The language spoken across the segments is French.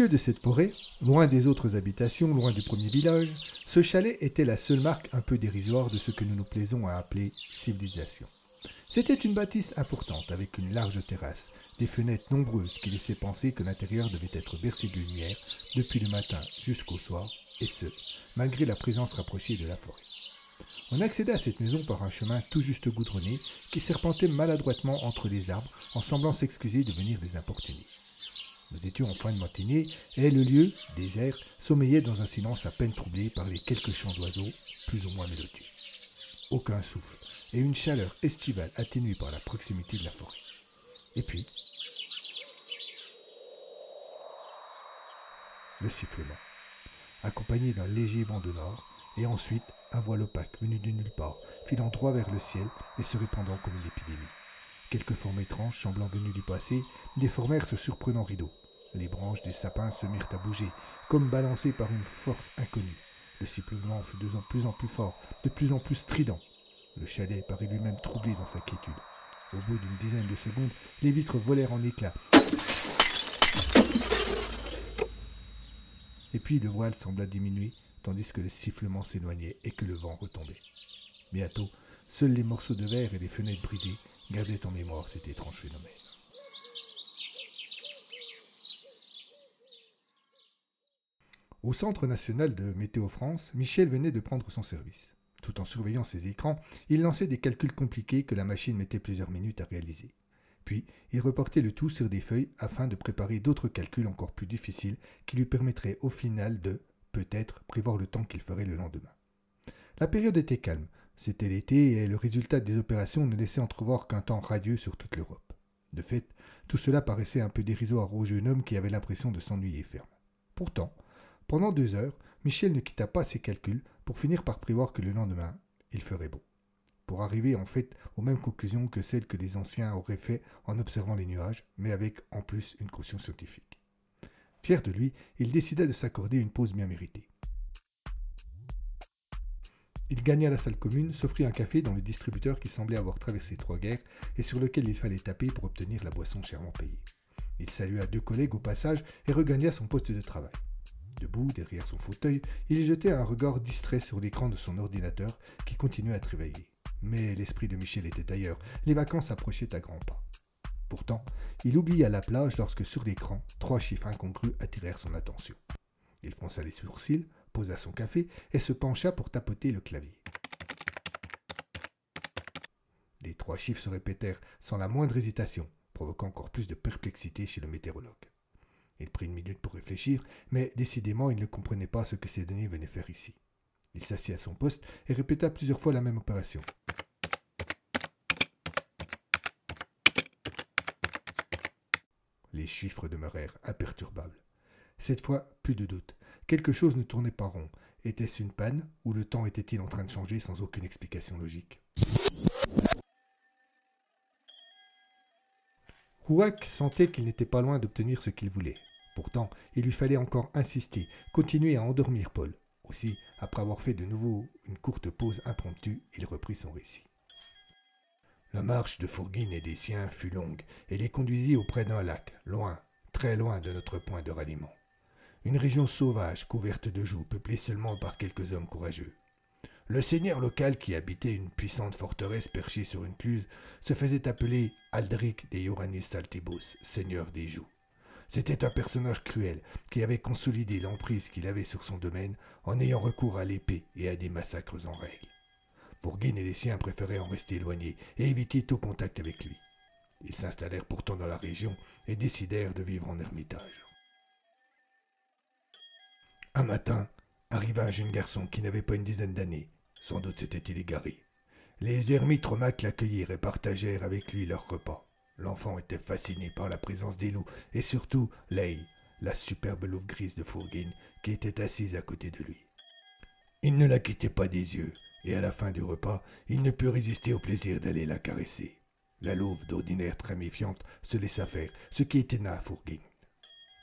milieu de cette forêt, loin des autres habitations, loin du premier village, ce chalet était la seule marque un peu dérisoire de ce que nous nous plaisons à appeler civilisation. C'était une bâtisse importante avec une large terrasse, des fenêtres nombreuses qui laissaient penser que l'intérieur devait être bercé de lumière depuis le matin jusqu'au soir, et ce, malgré la présence rapprochée de la forêt. On accéda à cette maison par un chemin tout juste goudronné qui serpentait maladroitement entre les arbres en semblant s'excuser de venir les importuner. Nous étions en fin de matinée et le lieu, désert, sommeillait dans un silence à peine troublé par les quelques chants d'oiseaux, plus ou moins mélodieux. Aucun souffle et une chaleur estivale atténuée par la proximité de la forêt. Et puis, le sifflement, accompagné d'un léger vent de nord, et ensuite un voile opaque venu de nulle part, filant droit vers le ciel et se répandant comme une épidémie. Quelques formes étranges semblant venues du passé déformèrent ce surprenant rideau. Les branches des sapins se mirent à bouger, comme balancées par une force inconnue. Le sifflement fut de plus en plus fort, de plus en plus strident. Le chalet parut lui-même troublé dans sa quiétude. Au bout d'une dizaine de secondes, les vitres volèrent en éclats. Et puis le voile sembla diminuer, tandis que le sifflement s'éloignait et que le vent retombait. Bientôt, seuls les morceaux de verre et les fenêtres brisées gardaient en mémoire cet étrange phénomène. Au Centre national de Météo France, Michel venait de prendre son service. Tout en surveillant ses écrans, il lançait des calculs compliqués que la machine mettait plusieurs minutes à réaliser. Puis, il reportait le tout sur des feuilles afin de préparer d'autres calculs encore plus difficiles qui lui permettraient au final de, peut-être, prévoir le temps qu'il ferait le lendemain. La période était calme, c'était l'été et le résultat des opérations ne laissait entrevoir qu'un temps radieux sur toute l'Europe. De fait, tout cela paraissait un peu dérisoire au jeune homme qui avait l'impression de s'ennuyer ferme. Pourtant, pendant deux heures, Michel ne quitta pas ses calculs pour finir par prévoir que le lendemain, il ferait beau. Pour arriver en fait aux mêmes conclusions que celles que les anciens auraient fait en observant les nuages, mais avec en plus une caution scientifique. Fier de lui, il décida de s'accorder une pause bien méritée. Il gagna la salle commune, s'offrit un café dans le distributeur qui semblait avoir traversé trois guerres et sur lequel il fallait taper pour obtenir la boisson chèrement payée. Il salua deux collègues au passage et regagna son poste de travail. Debout, derrière son fauteuil, il jetait un regard distrait sur l'écran de son ordinateur qui continuait à travailler. Mais l'esprit de Michel était ailleurs, les vacances approchaient à grands pas. Pourtant, il oublia la plage lorsque sur l'écran, trois chiffres incongrus attirèrent son attention. Il fronça les sourcils, posa son café et se pencha pour tapoter le clavier. Les trois chiffres se répétèrent sans la moindre hésitation, provoquant encore plus de perplexité chez le météorologue. Il prit une minute pour réfléchir, mais décidément il ne comprenait pas ce que ces données venaient faire ici. Il s'assit à son poste et répéta plusieurs fois la même opération. Les chiffres demeurèrent imperturbables. Cette fois, plus de doute. Quelque chose ne tournait pas rond. Était-ce une panne ou le temps était-il en train de changer sans aucune explication logique? Rouac sentait qu'il n'était pas loin d'obtenir ce qu'il voulait. Pourtant, il lui fallait encore insister, continuer à endormir Paul. Aussi, après avoir fait de nouveau une courte pause impromptue, il reprit son récit. La marche de Fourguine et des siens fut longue et les conduisit auprès d'un lac, loin, très loin de notre point de ralliement. Une région sauvage, couverte de joues, peuplée seulement par quelques hommes courageux. Le seigneur local qui habitait une puissante forteresse perchée sur une cluse se faisait appeler Aldric de Iorannis Saltibus, seigneur des joues. C'était un personnage cruel qui avait consolidé l'emprise qu'il avait sur son domaine en ayant recours à l'épée et à des massacres en règle. Fourguine et les siens préféraient en rester éloignés et éviter tout contact avec lui. Ils s'installèrent pourtant dans la région et décidèrent de vivre en ermitage. Un matin, arriva un jeune garçon qui n'avait pas une dizaine d'années. Sans doute s'était-il égaré. Les ermites romacs l'accueillirent et partagèrent avec lui leur repas. L'enfant était fasciné par la présence des loups et surtout Lei, la superbe louve grise de Fourguine, qui était assise à côté de lui. Il ne la quittait pas des yeux, et à la fin du repas, il ne put résister au plaisir d'aller la caresser. La louve, d'ordinaire très méfiante, se laissa faire, ce qui éteina Fourguine.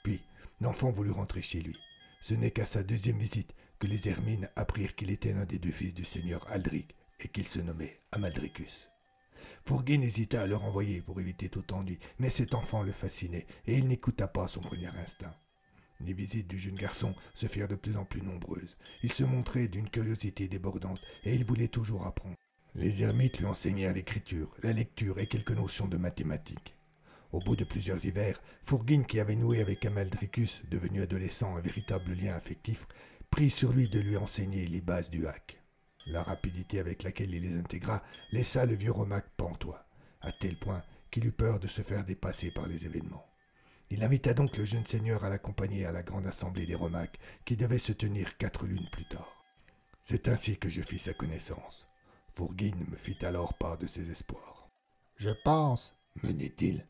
Puis, l'enfant voulut rentrer chez lui. Ce n'est qu'à sa deuxième visite que les Hermines apprirent qu'il était l'un des deux fils du seigneur Aldric et qu'il se nommait Amaldricus. Fourguine hésita à le renvoyer pour éviter tout ennui, mais cet enfant le fascinait et il n'écouta pas son premier instinct. Les visites du jeune garçon se firent de plus en plus nombreuses. Il se montrait d'une curiosité débordante et il voulait toujours apprendre. Les ermites lui enseignèrent l'écriture, la lecture et quelques notions de mathématiques. Au bout de plusieurs hivers, Fourguine, qui avait noué avec Amaldricus, devenu adolescent un véritable lien affectif, prit sur lui de lui enseigner les bases du hack. La rapidité avec laquelle il les intégra laissa le vieux Romac pantois, à tel point qu'il eut peur de se faire dépasser par les événements. Il invita donc le jeune seigneur à l'accompagner à la grande assemblée des Romacs, qui devait se tenir quatre lunes plus tard. C'est ainsi que je fis sa connaissance. Fourguine me fit alors part de ses espoirs. Je pense, me dit-il,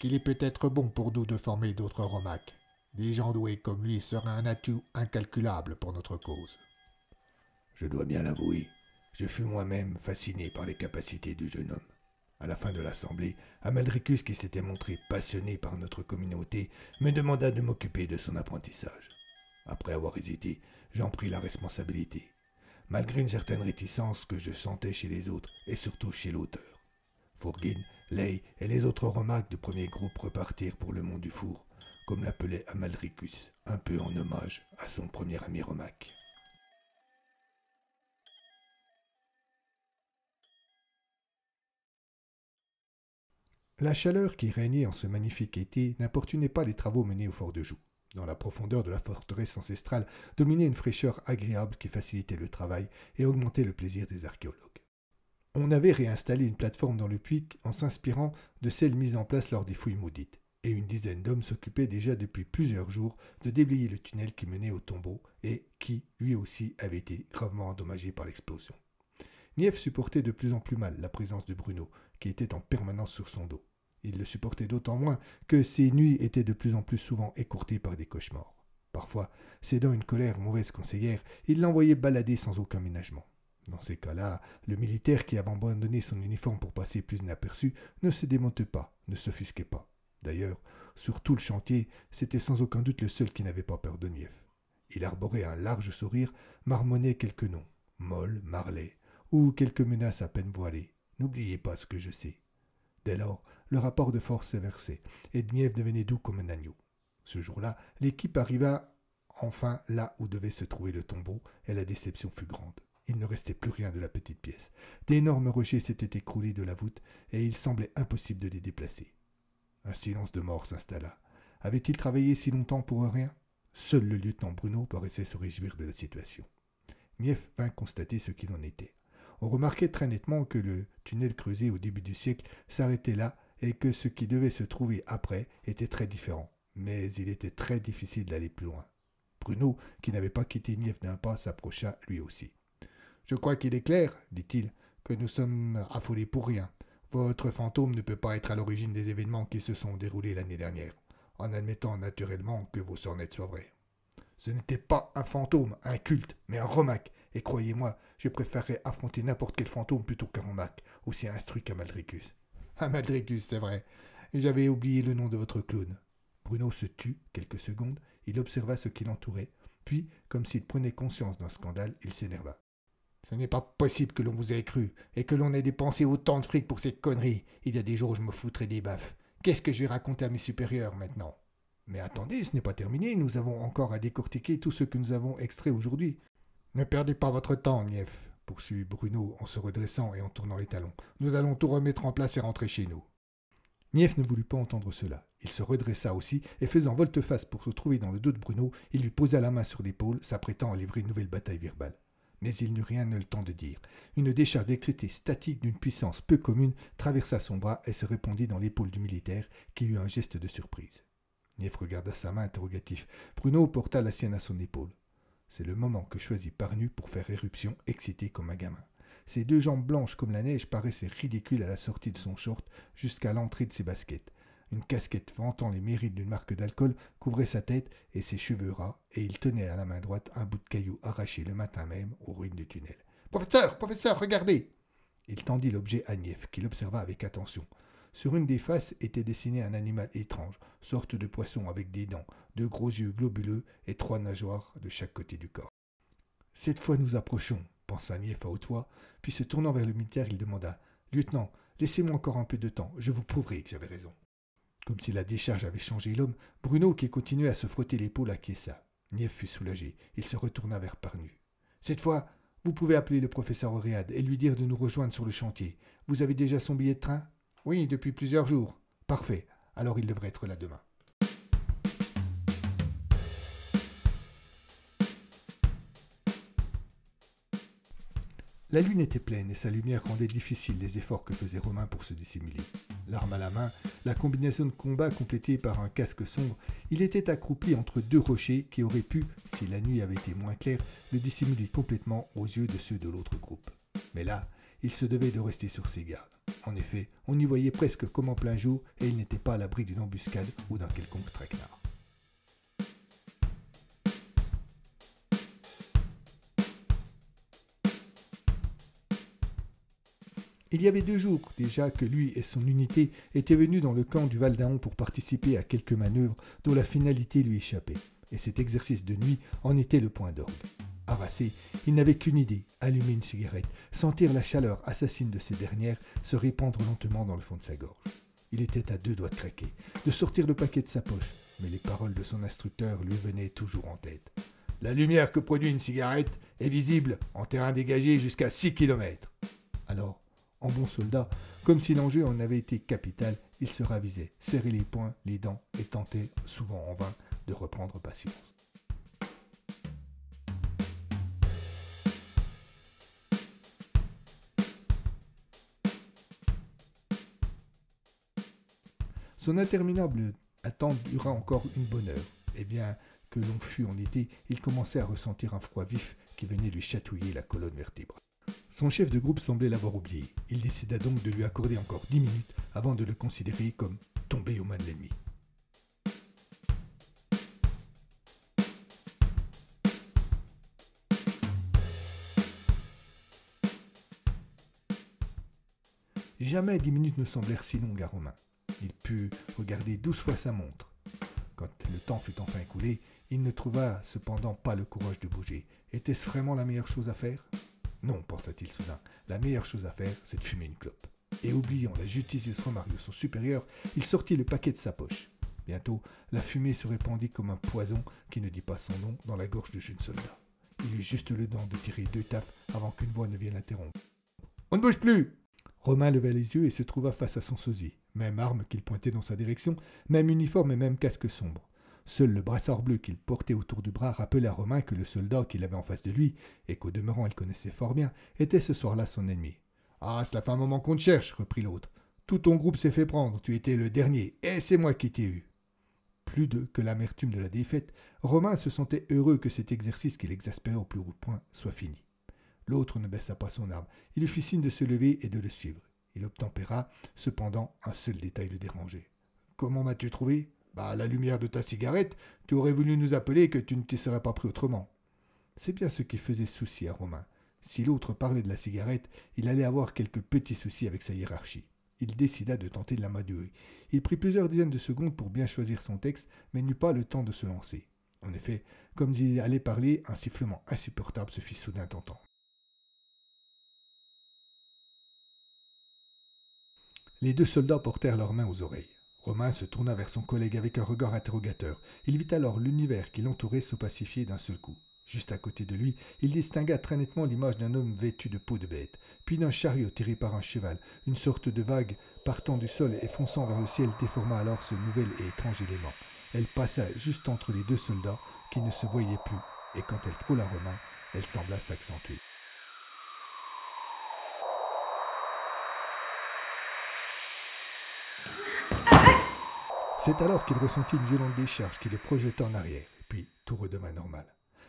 qu'il est peut-être bon pour nous de former d'autres Romacs. Des gens doués comme lui seraient un atout incalculable pour notre cause. Je dois bien l'avouer, je fus moi-même fasciné par les capacités du jeune homme. À la fin de l'assemblée, Amaldricus, qui s'était montré passionné par notre communauté, me demanda de m'occuper de son apprentissage. Après avoir hésité, j'en pris la responsabilité malgré une certaine réticence que je sentais chez les autres et surtout chez l'auteur. Fourguine, Ley et les autres Romacs du premier groupe repartirent pour le mont du Four, comme l'appelait Amalricus, un peu en hommage à son premier ami Romac. La chaleur qui régnait en ce magnifique été n'importunait pas les travaux menés au fort de Joux. Dans la profondeur de la forteresse ancestrale dominait une fraîcheur agréable qui facilitait le travail et augmentait le plaisir des archéologues. On avait réinstallé une plateforme dans le puits en s'inspirant de celle mise en place lors des fouilles maudites, et une dizaine d'hommes s'occupaient déjà depuis plusieurs jours de déblayer le tunnel qui menait au tombeau et qui, lui aussi, avait été gravement endommagé par l'explosion. Nief supportait de plus en plus mal la présence de Bruno, qui était en permanence sur son dos. Il le supportait d'autant moins que ses nuits étaient de plus en plus souvent écourtées par des cauchemars. Parfois, cédant une colère mauvaise conseillère, il l'envoyait balader sans aucun ménagement. Dans ces cas-là, le militaire qui avait abandonné son uniforme pour passer plus inaperçu ne se démontait pas, ne s'offusquait pas. D'ailleurs, sur tout le chantier, c'était sans aucun doute le seul qui n'avait pas peur de Nief. Il arborait un large sourire, marmonnait quelques noms, Moll, Marley, ou quelques menaces à peine voilées. N'oubliez pas ce que je sais. Dès lors, le rapport de force s'est versé, et Dniev devenait doux comme un agneau. Ce jour-là, l'équipe arriva enfin là où devait se trouver le tombeau, et la déception fut grande. Il ne restait plus rien de la petite pièce. D'énormes rochers s'étaient écroulés de la voûte, et il semblait impossible de les déplacer. Un silence de mort s'installa. Avait-il travaillé si longtemps pour rien? Seul le lieutenant Bruno paraissait se réjouir de la situation. Mief vint constater ce qu'il en était. On remarquait très nettement que le tunnel creusé au début du siècle s'arrêtait là et que ce qui devait se trouver après était très différent. Mais il était très difficile d'aller plus loin. Bruno, qui n'avait pas quitté Nief d'un pas, s'approcha lui aussi. Je crois qu'il est clair, dit-il, que nous sommes affolés pour rien. Votre fantôme ne peut pas être à l'origine des événements qui se sont déroulés l'année dernière, en admettant naturellement que vos sornettes soient vraies. Ce n'était pas un fantôme, un culte, mais un romac, et croyez-moi, je préférerais affronter n'importe quel fantôme plutôt qu'un romac, aussi instruit qu'Amaldricus. Amaldricus, c'est vrai. J'avais oublié le nom de votre clown. Bruno se tut quelques secondes, il observa ce qui l'entourait, puis, comme s'il prenait conscience d'un scandale, il s'énerva. Ce n'est pas possible que l'on vous ait cru, et que l'on ait dépensé autant de fric pour ces conneries. Il y a des jours où je me foutrais des baffes. Qu'est-ce que je vais à mes supérieurs maintenant? Mais attendez, ce n'est pas terminé, nous avons encore à décortiquer tout ce que nous avons extrait aujourd'hui. Ne perdez pas votre temps, poursuivit Bruno en se redressant et en tournant les talons. Nous allons tout remettre en place et rentrer chez nous. Nief ne voulut pas entendre cela. Il se redressa aussi, et faisant volte-face pour se trouver dans le dos de Bruno, il lui posa la main sur l'épaule, s'apprêtant à livrer une nouvelle bataille verbale. Mais il n'eut rien le temps de dire. Une décharge d'électricité statique d'une puissance peu commune traversa son bras et se répandit dans l'épaule du militaire, qui eut un geste de surprise. Nief regarda sa main interrogatif. Bruno porta la sienne à son épaule. C'est le moment que choisit Parnu pour faire éruption, excité comme un gamin. Ses deux jambes blanches comme la neige paraissaient ridicules à la sortie de son short jusqu'à l'entrée de ses baskets. Une casquette vantant les mérites d'une marque d'alcool couvrait sa tête et ses cheveux ras, et il tenait à la main droite un bout de caillou arraché le matin même aux ruines du tunnel. Professeur, professeur, regardez Il tendit l'objet à Nief, qui l'observa avec attention. Sur une des faces était dessiné un animal étrange, sorte de poisson avec des dents, de gros yeux globuleux et trois nageoires de chaque côté du corps. Cette fois nous approchons, pensa Nief à haute voix, puis se tournant vers le militaire, il demanda Lieutenant, laissez-moi encore un peu de temps, je vous prouverai que j'avais raison. Comme si la décharge avait changé l'homme, Bruno, qui continuait à se frotter l'épaule, acquiesça. Nief fut soulagé. Il se retourna vers Parnu. Cette fois, vous pouvez appeler le professeur Auréade et lui dire de nous rejoindre sur le chantier. Vous avez déjà son billet de train? Oui, depuis plusieurs jours. Parfait. Alors il devrait être là demain. La lune était pleine et sa lumière rendait difficile les efforts que faisait Romain pour se dissimuler. L'arme à la main, la combinaison de combat complétée par un casque sombre, il était accroupi entre deux rochers qui auraient pu, si la nuit avait été moins claire, le dissimuler complètement aux yeux de ceux de l'autre groupe. Mais là, il se devait de rester sur ses gardes. En effet, on y voyait presque comme en plein jour et il n'était pas à l'abri d'une embuscade ou d'un quelconque traquenard. Il y avait deux jours déjà que lui et son unité étaient venus dans le camp du Val d'Aon pour participer à quelques manœuvres dont la finalité lui échappait, et cet exercice de nuit en était le point d'orgue. Harassé, il n'avait qu'une idée, allumer une cigarette, sentir la chaleur assassine de ces dernières se répandre lentement dans le fond de sa gorge. Il était à deux doigts de craquer, de sortir le paquet de sa poche, mais les paroles de son instructeur lui venaient toujours en tête. La lumière que produit une cigarette est visible en terrain dégagé jusqu'à 6 km. Alors, en bon soldat, comme si l'enjeu en avait été capital, il se ravisait, serrait les poings, les dents et tentait, souvent en vain, de reprendre patience. Son interminable attente dura encore une bonne heure, et bien que l'on fût en été, il commençait à ressentir un froid vif qui venait lui chatouiller la colonne vertébrale. Son chef de groupe semblait l'avoir oublié. Il décida donc de lui accorder encore dix minutes avant de le considérer comme tombé aux mains de l'ennemi. Jamais dix minutes ne semblèrent si longues à Romain. Il put regarder douze fois sa montre. Quand le temps fut enfin écoulé, il ne trouva cependant pas le courage de bouger. Était-ce vraiment la meilleure chose à faire? Non, pensa-t-il soudain, la meilleure chose à faire, c'est de fumer une clope. Et oubliant la judicieuse remarque de son supérieur, il sortit le paquet de sa poche. Bientôt, la fumée se répandit comme un poison qui ne dit pas son nom dans la gorge du jeune soldat. Il eut juste le temps de tirer deux tapes avant qu'une voix ne vienne l'interrompre. On ne bouge plus Romain leva les yeux et se trouva face à son sosie. Même arme qu'il pointait dans sa direction, même uniforme et même casque sombre. Seul le brassard bleu qu'il portait autour du bras rappelait à Romain que le soldat qu'il avait en face de lui, et qu'au demeurant il connaissait fort bien, était ce soir-là son ennemi. Ah, cela fait un moment qu'on te cherche, reprit l'autre. Tout ton groupe s'est fait prendre, tu étais le dernier, et c'est moi qui t'ai eu. Plus de que l'amertume de la défaite, Romain se sentait heureux que cet exercice qui l'exaspérait au plus haut point soit fini. L'autre ne baissa pas son arme. Il lui fit signe de se lever et de le suivre. Il obtempéra, cependant, un seul détail le dérangeait. Comment m'as-tu trouvé? Bah, la lumière de ta cigarette, tu aurais voulu nous appeler que tu ne t'y serais pas pris autrement. C'est bien ce qui faisait souci à Romain. Si l'autre parlait de la cigarette, il allait avoir quelques petits soucis avec sa hiérarchie. Il décida de tenter de la l'amadouer. Il prit plusieurs dizaines de secondes pour bien choisir son texte, mais n'eut pas le temps de se lancer. En effet, comme il allait parler, un sifflement insupportable se fit soudain entendre. Les deux soldats portèrent leurs mains aux oreilles. Romain se tourna vers son collègue avec un regard interrogateur. Il vit alors l'univers qui l'entourait se pacifier d'un seul coup. Juste à côté de lui, il distingua très nettement l'image d'un homme vêtu de peau de bête, puis d'un chariot tiré par un cheval. Une sorte de vague partant du sol et fonçant vers le ciel déforma alors ce nouvel et étrange élément. Elle passa juste entre les deux soldats qui ne se voyaient plus, et quand elle frôla Romain, elle sembla s'accentuer. C'est alors qu'il ressentit une violente décharge qui le projeta en arrière, puis tout redevint normal.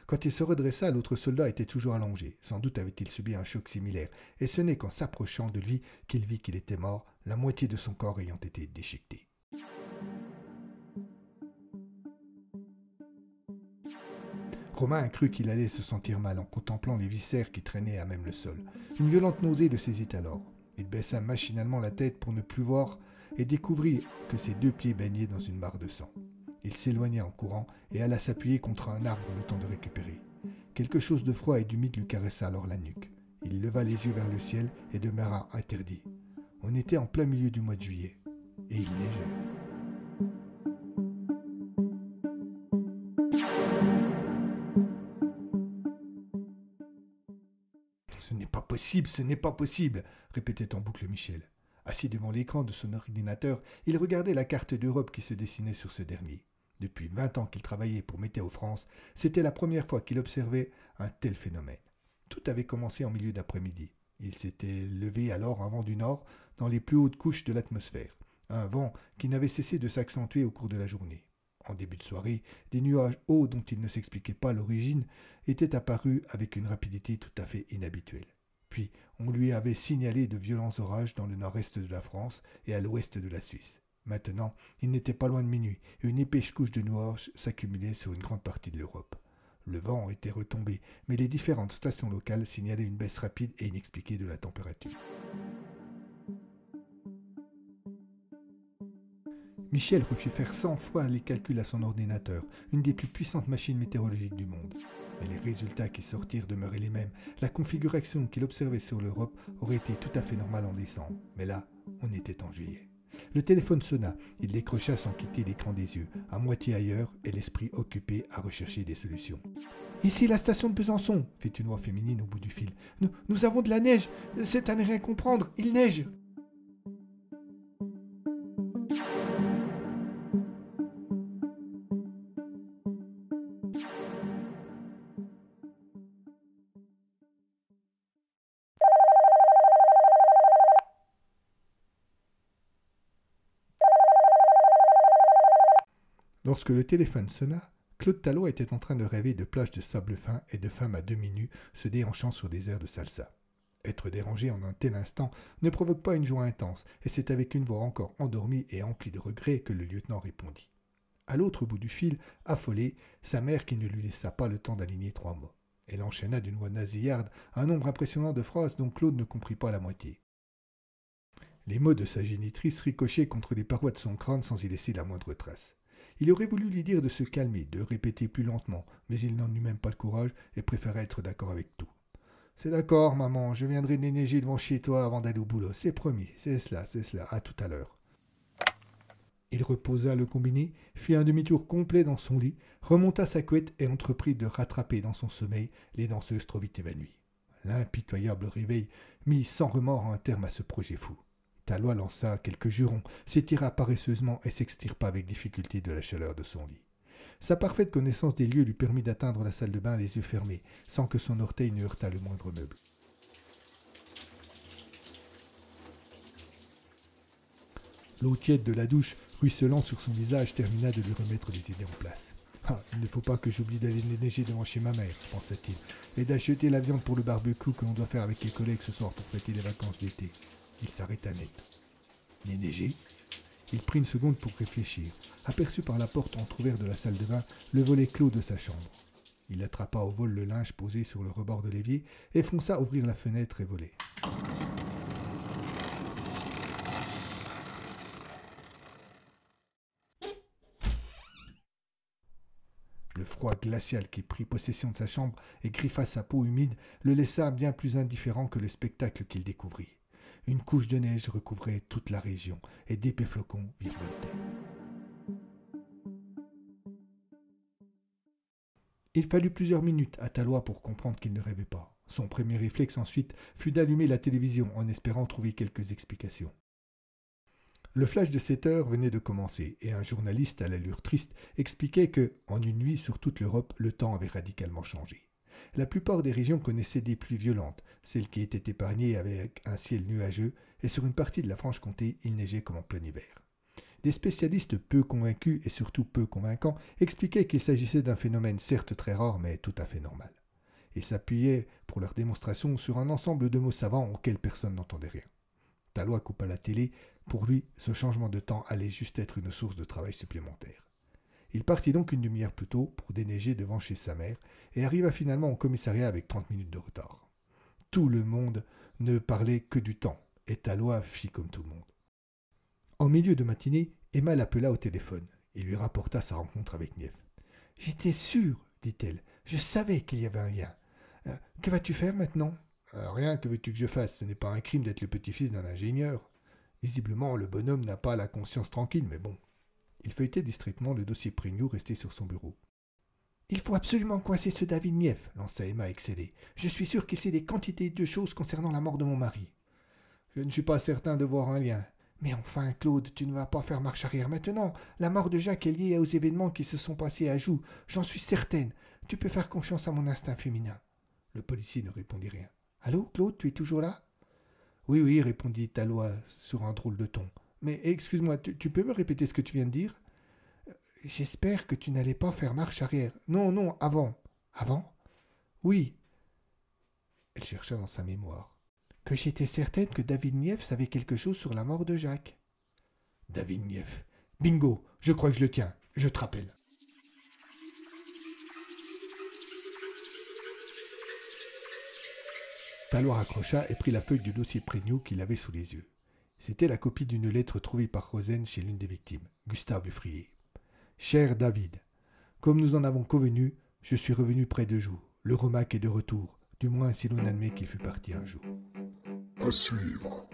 Quand il se redressa, l'autre soldat était toujours allongé. Sans doute avait-il subi un choc similaire, et ce n'est qu'en s'approchant de lui qu'il vit qu'il était mort, la moitié de son corps ayant été déchiquetée. Romain crut qu'il allait se sentir mal en contemplant les viscères qui traînaient à même le sol. Une violente nausée le saisit alors. Il baissa machinalement la tête pour ne plus voir et découvrit que ses deux pieds baignaient dans une mare de sang. Il s'éloigna en courant et alla s'appuyer contre un arbre le temps de récupérer. Quelque chose de froid et d'humide lui caressa alors la nuque. Il leva les yeux vers le ciel et demeura interdit. On était en plein milieu du mois de juillet, et il neigeait. Ce n'est pas possible, ce n'est pas possible, répétait en boucle Michel. Assis devant l'écran de son ordinateur, il regardait la carte d'Europe qui se dessinait sur ce dernier. Depuis vingt ans qu'il travaillait pour Météo France, c'était la première fois qu'il observait un tel phénomène. Tout avait commencé en milieu d'après-midi. Il s'était levé alors un vent du nord dans les plus hautes couches de l'atmosphère, un vent qui n'avait cessé de s'accentuer au cours de la journée. En début de soirée, des nuages hauts dont il ne s'expliquait pas l'origine étaient apparus avec une rapidité tout à fait inhabituelle. Puis on lui avait signalé de violents orages dans le nord-est de la France et à l'ouest de la Suisse. Maintenant, il n'était pas loin de minuit, et une épaisse couche de nuages s'accumulait sur une grande partie de l'Europe. Le vent était retombé, mais les différentes stations locales signalaient une baisse rapide et inexpliquée de la température. Michel refut faire cent fois les calculs à son ordinateur, une des plus puissantes machines météorologiques du monde. Mais les résultats qui sortirent demeuraient les mêmes. La configuration qu'il observait sur l'Europe aurait été tout à fait normale en décembre. Mais là, on était en juillet. Le téléphone sonna. Il décrocha sans quitter l'écran des yeux, à moitié ailleurs et l'esprit occupé à rechercher des solutions. Ici la station de Besançon, fit une voix féminine au bout du fil. Nous, nous avons de la neige. C'est à ne rien comprendre. Il neige. Lorsque le téléphone sonna, Claude Talot était en train de rêver de plages de sable fin et de femmes à demi nues se déhanchant sur des airs de salsa. Être dérangé en un tel instant ne provoque pas une joie intense, et c'est avec une voix encore endormie et emplie de regrets que le lieutenant répondit. À l'autre bout du fil, affolée, sa mère qui ne lui laissa pas le temps d'aligner trois mots. Elle enchaîna d'une voix nasillarde un nombre impressionnant de phrases dont Claude ne comprit pas la moitié. Les mots de sa génitrice ricochaient contre les parois de son crâne sans y laisser la moindre trace. Il aurait voulu lui dire de se calmer, de répéter plus lentement, mais il n'en eut même pas le courage et préféra être d'accord avec tout. C'est d'accord, maman, je viendrai déneiger devant chez toi avant d'aller au boulot. C'est promis, c'est cela, c'est cela, à tout à l'heure. Il reposa le combiné, fit un demi-tour complet dans son lit, remonta sa couette et entreprit de rattraper dans son sommeil les danseuses trop vite évanouies. L'impitoyable réveil mit sans remords un terme à ce projet fou. Talois lança quelques jurons, s'étira paresseusement et s'extirpa avec difficulté de la chaleur de son lit. Sa parfaite connaissance des lieux lui permit d'atteindre la salle de bain les yeux fermés, sans que son orteil ne heurtât le moindre meuble. L'eau tiède de la douche, ruisselant sur son visage, termina de lui remettre les idées en place. Ah, il ne faut pas que j'oublie d'aller neiger devant chez ma mère, pensa-t-il, et d'acheter la viande pour le barbecue que l'on doit faire avec les collègues ce soir pour fêter les vacances d'été. Il s'arrêta net. neiger Il prit une seconde pour réfléchir. Aperçut par la porte entr'ouverte de la salle de bain le volet clos de sa chambre. Il attrapa au vol le linge posé sur le rebord de l'évier et fonça ouvrir la fenêtre et voler. Le froid glacial qui prit possession de sa chambre et griffa sa peau humide le laissa bien plus indifférent que le spectacle qu'il découvrit. Une couche de neige recouvrait toute la région et d'épais flocons virevoltaient. Il fallut plusieurs minutes à Talois pour comprendre qu'il ne rêvait pas. Son premier réflexe ensuite fut d'allumer la télévision en espérant trouver quelques explications. Le flash de 7 heures venait de commencer et un journaliste à l'allure triste expliquait que, en une nuit sur toute l'Europe, le temps avait radicalement changé. La plupart des régions connaissaient des pluies violentes, celles qui étaient épargnées avec un ciel nuageux, et sur une partie de la Franche-Comté, il neigeait comme en plein hiver. des spécialistes peu convaincus et surtout peu convaincants expliquaient qu'il s'agissait d'un phénomène certes très rare mais tout à fait normal, et s'appuyaient pour leur démonstration sur un ensemble de mots savants auxquels personne n'entendait rien. Talois coupa la télé, pour lui ce changement de temps allait juste être une source de travail supplémentaire. Il partit donc une demi-heure plus tôt pour déneiger devant chez sa mère et arriva finalement au commissariat avec trente minutes de retard. Tout le monde ne parlait que du temps, et Talois fit comme tout le monde. En milieu de matinée, Emma l'appela au téléphone. Il lui rapporta sa rencontre avec Nief. J'étais sûre, dit-elle. Je savais qu'il y avait un lien. Euh, que vas-tu faire maintenant? Euh, Rien, que veux-tu que je fasse? Ce n'est pas un crime d'être le petit-fils d'un ingénieur. Visiblement, le bonhomme n'a pas la conscience tranquille, mais bon. Il feuilletait distraitement le dossier Prignou resté sur son bureau. Il faut absolument coincer ce David Nief, lança Emma excédée. Je suis sûr qu'il sait des quantités de choses concernant la mort de mon mari. Je ne suis pas certain de voir un lien. Mais enfin, Claude, tu ne vas pas faire marche arrière maintenant. La mort de Jacques est liée aux événements qui se sont passés à Joux. J'en suis certaine. Tu peux faire confiance à mon instinct féminin. Le policier ne répondit rien. Allô, Claude, tu es toujours là Oui, oui, répondit Talois sur un drôle de ton. Mais excuse-moi, tu, peux me répéter ce que tu viens de dire? J'espère que tu n'allais pas faire marche arrière. Non, non, avant. Avant? Oui. Elle chercha dans sa mémoire. Que j'étais certaine que David Nief savait quelque chose sur la mort de Jacques. David Nief. Bingo Je crois que je le tiens. Je te rappelle. Taloir accrocha et prit la feuille du dossier Prégnou qu'il avait sous les yeux. C'était la copie d'une lettre trouvée par Rosen chez l'une des victimes, Gustave Lefrier. Cher David, comme nous en avons convenu, je suis revenu près de jour. Le remac est de retour, du moins si l'on admet qu'il fut parti un jour. À suivre.